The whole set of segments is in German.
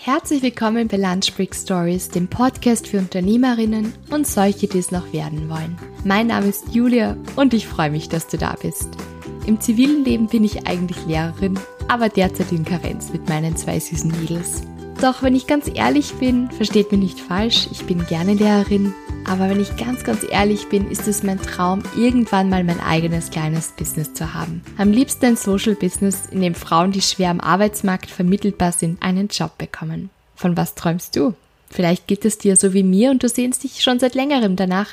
Herzlich willkommen bei Lunchbreak Stories, dem Podcast für Unternehmerinnen und solche, die es noch werden wollen. Mein Name ist Julia und ich freue mich, dass du da bist. Im zivilen Leben bin ich eigentlich Lehrerin, aber derzeit in Karenz mit meinen zwei süßen Mädels. Doch wenn ich ganz ehrlich bin, versteht mich nicht falsch, ich bin gerne Lehrerin, aber wenn ich ganz, ganz ehrlich bin, ist es mein Traum, irgendwann mal mein eigenes kleines Business zu haben. Am liebsten ein Social Business, in dem Frauen, die schwer am Arbeitsmarkt vermittelbar sind, einen Job bekommen. Von was träumst du? Vielleicht geht es dir so wie mir und du sehnst dich schon seit längerem danach,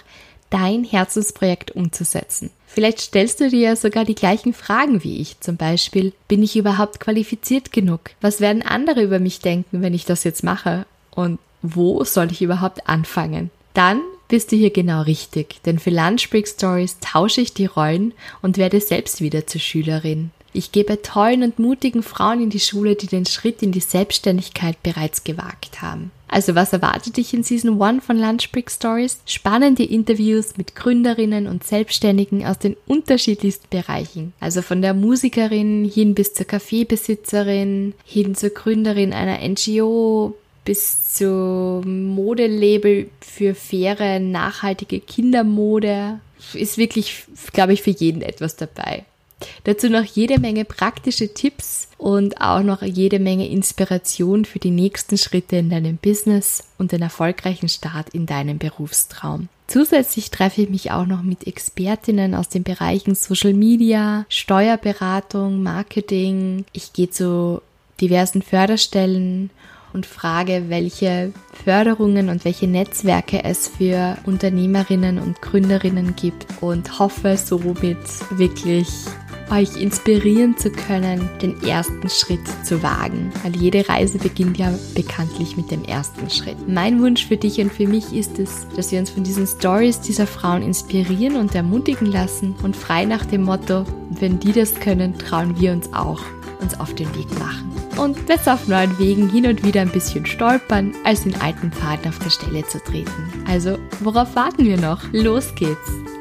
dein Herzensprojekt umzusetzen. Vielleicht stellst du dir ja sogar die gleichen Fragen wie ich. Zum Beispiel, bin ich überhaupt qualifiziert genug? Was werden andere über mich denken, wenn ich das jetzt mache? Und wo soll ich überhaupt anfangen? Dann bist du hier genau richtig, denn für Lunchbreak Stories tausche ich die Rollen und werde selbst wieder zur Schülerin. Ich gebe tollen und mutigen Frauen in die Schule, die den Schritt in die Selbstständigkeit bereits gewagt haben. Also was erwartet dich in Season 1 von Lunchbreak Stories? Spannende Interviews mit Gründerinnen und Selbstständigen aus den unterschiedlichsten Bereichen. Also von der Musikerin hin bis zur Kaffeebesitzerin, hin zur Gründerin einer NGO, bis zum Modelabel für faire, nachhaltige Kindermode. Ist wirklich, glaube ich, für jeden etwas dabei. Dazu noch jede Menge praktische Tipps und auch noch jede Menge Inspiration für die nächsten Schritte in deinem Business und den erfolgreichen Start in deinem Berufstraum. Zusätzlich treffe ich mich auch noch mit Expertinnen aus den Bereichen Social Media, Steuerberatung, Marketing. Ich gehe zu diversen Förderstellen und frage, welche Förderungen und welche Netzwerke es für Unternehmerinnen und Gründerinnen gibt und hoffe somit wirklich euch inspirieren zu können, den ersten Schritt zu wagen. Weil jede Reise beginnt ja bekanntlich mit dem ersten Schritt. Mein Wunsch für dich und für mich ist es, dass wir uns von diesen Stories dieser Frauen inspirieren und ermutigen lassen und frei nach dem Motto, wenn die das können, trauen wir uns auch, uns auf den Weg machen. Und besser auf neuen Wegen hin und wieder ein bisschen stolpern, als in alten Pfaden auf der Stelle zu treten. Also, worauf warten wir noch? Los geht's!